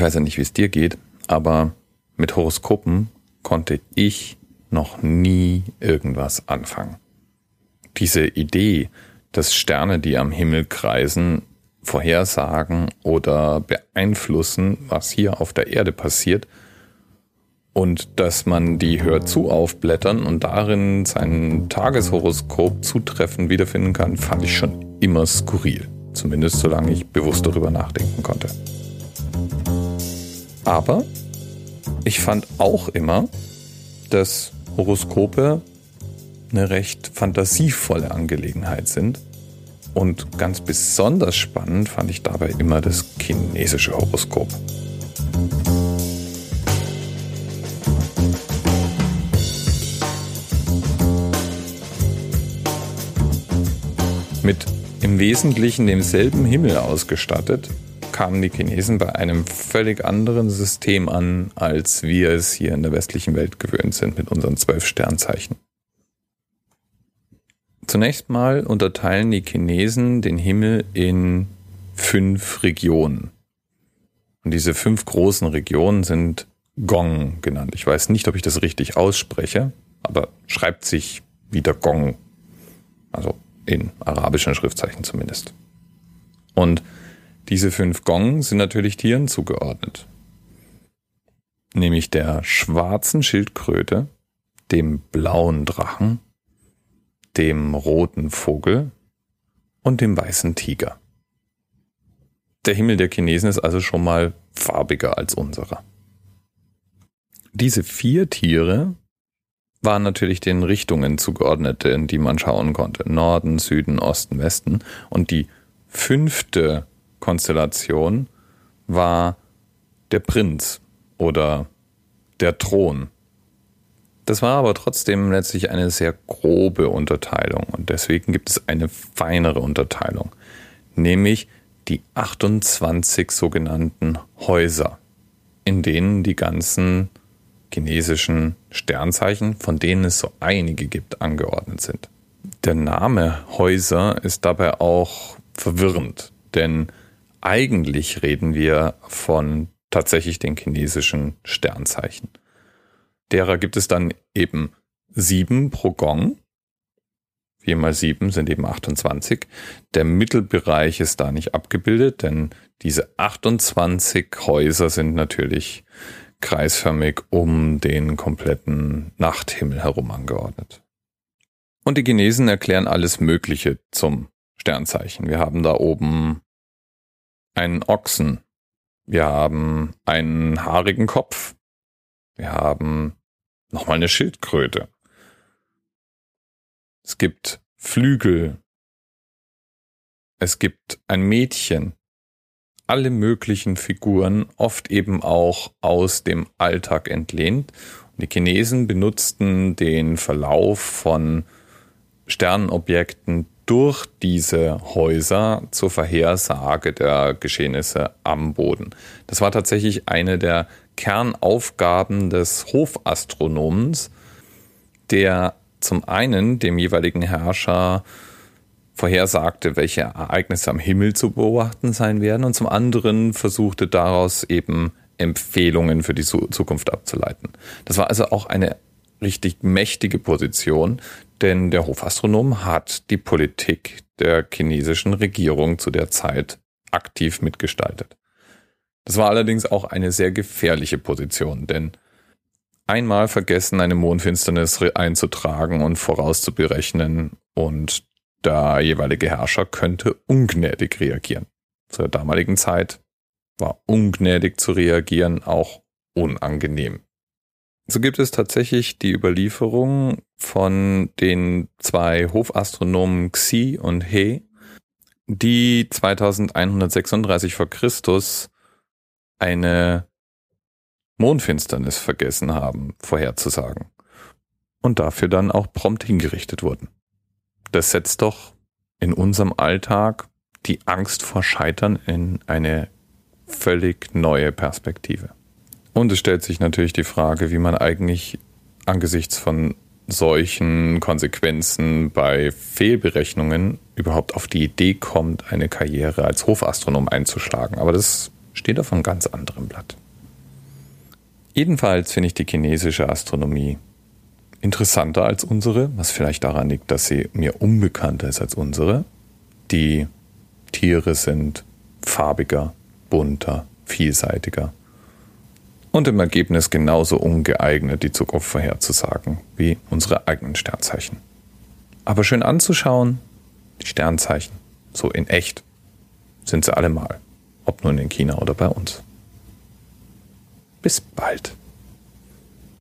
Ich weiß ja nicht, wie es dir geht, aber mit Horoskopen konnte ich noch nie irgendwas anfangen. Diese Idee, dass Sterne, die am Himmel kreisen, vorhersagen oder beeinflussen, was hier auf der Erde passiert, und dass man die Hör zu aufblättern und darin sein Tageshoroskop zutreffend wiederfinden kann, fand ich schon immer skurril. Zumindest solange ich bewusst darüber nachdenken konnte. Aber ich fand auch immer, dass Horoskope eine recht fantasievolle Angelegenheit sind. Und ganz besonders spannend fand ich dabei immer das chinesische Horoskop. Mit im Wesentlichen demselben Himmel ausgestattet, kamen die Chinesen bei einem völlig anderen System an, als wir es hier in der westlichen Welt gewöhnt sind mit unseren zwölf Sternzeichen. Zunächst mal unterteilen die Chinesen den Himmel in fünf Regionen. Und diese fünf großen Regionen sind Gong genannt. Ich weiß nicht, ob ich das richtig ausspreche, aber schreibt sich wieder Gong. Also in arabischen Schriftzeichen zumindest. Und diese fünf Gong sind natürlich Tieren zugeordnet. Nämlich der schwarzen Schildkröte, dem blauen Drachen, dem roten Vogel und dem weißen Tiger. Der Himmel der Chinesen ist also schon mal farbiger als unserer. Diese vier Tiere waren natürlich den Richtungen zugeordnet, in die man schauen konnte. Norden, Süden, Osten, Westen. Und die fünfte Konstellation war der Prinz oder der Thron. Das war aber trotzdem letztlich eine sehr grobe Unterteilung und deswegen gibt es eine feinere Unterteilung, nämlich die 28 sogenannten Häuser, in denen die ganzen chinesischen Sternzeichen, von denen es so einige gibt, angeordnet sind. Der Name Häuser ist dabei auch verwirrend, denn eigentlich reden wir von tatsächlich den chinesischen Sternzeichen. Derer gibt es dann eben sieben pro Gong. Vier mal sieben sind eben 28. Der Mittelbereich ist da nicht abgebildet, denn diese 28 Häuser sind natürlich kreisförmig um den kompletten Nachthimmel herum angeordnet. Und die Chinesen erklären alles Mögliche zum Sternzeichen. Wir haben da oben einen Ochsen. Wir haben einen haarigen Kopf. Wir haben nochmal eine Schildkröte. Es gibt Flügel. Es gibt ein Mädchen alle möglichen Figuren, oft eben auch aus dem Alltag entlehnt. Und die Chinesen benutzten den Verlauf von Sternobjekten durch diese Häuser zur Vorhersage der Geschehnisse am Boden. Das war tatsächlich eine der Kernaufgaben des Hofastronomens, der zum einen dem jeweiligen Herrscher vorhersagte, welche Ereignisse am Himmel zu beobachten sein werden und zum anderen versuchte daraus eben Empfehlungen für die Zukunft abzuleiten. Das war also auch eine richtig mächtige Position, denn der Hofastronom hat die Politik der chinesischen Regierung zu der Zeit aktiv mitgestaltet. Das war allerdings auch eine sehr gefährliche Position, denn einmal vergessen, eine Mondfinsternis einzutragen und vorauszuberechnen und der jeweilige Herrscher könnte ungnädig reagieren. Zur damaligen Zeit war ungnädig zu reagieren auch unangenehm. So gibt es tatsächlich die Überlieferung von den zwei Hofastronomen Xi und He, die 2136 vor Christus eine Mondfinsternis vergessen haben, vorherzusagen. Und dafür dann auch prompt hingerichtet wurden das setzt doch in unserem Alltag die Angst vor Scheitern in eine völlig neue Perspektive. Und es stellt sich natürlich die Frage, wie man eigentlich angesichts von solchen Konsequenzen bei Fehlberechnungen überhaupt auf die Idee kommt, eine Karriere als Hofastronom einzuschlagen. Aber das steht auf einem ganz anderen Blatt. Jedenfalls finde ich die chinesische Astronomie interessanter als unsere, was vielleicht daran liegt, dass sie mir unbekannter ist als unsere. Die Tiere sind farbiger, bunter, vielseitiger und im Ergebnis genauso ungeeignet, die Zukunft vorherzusagen wie unsere eigenen Sternzeichen. Aber schön anzuschauen, die Sternzeichen, so in echt, sind sie allemal, ob nun in China oder bei uns. Bis bald.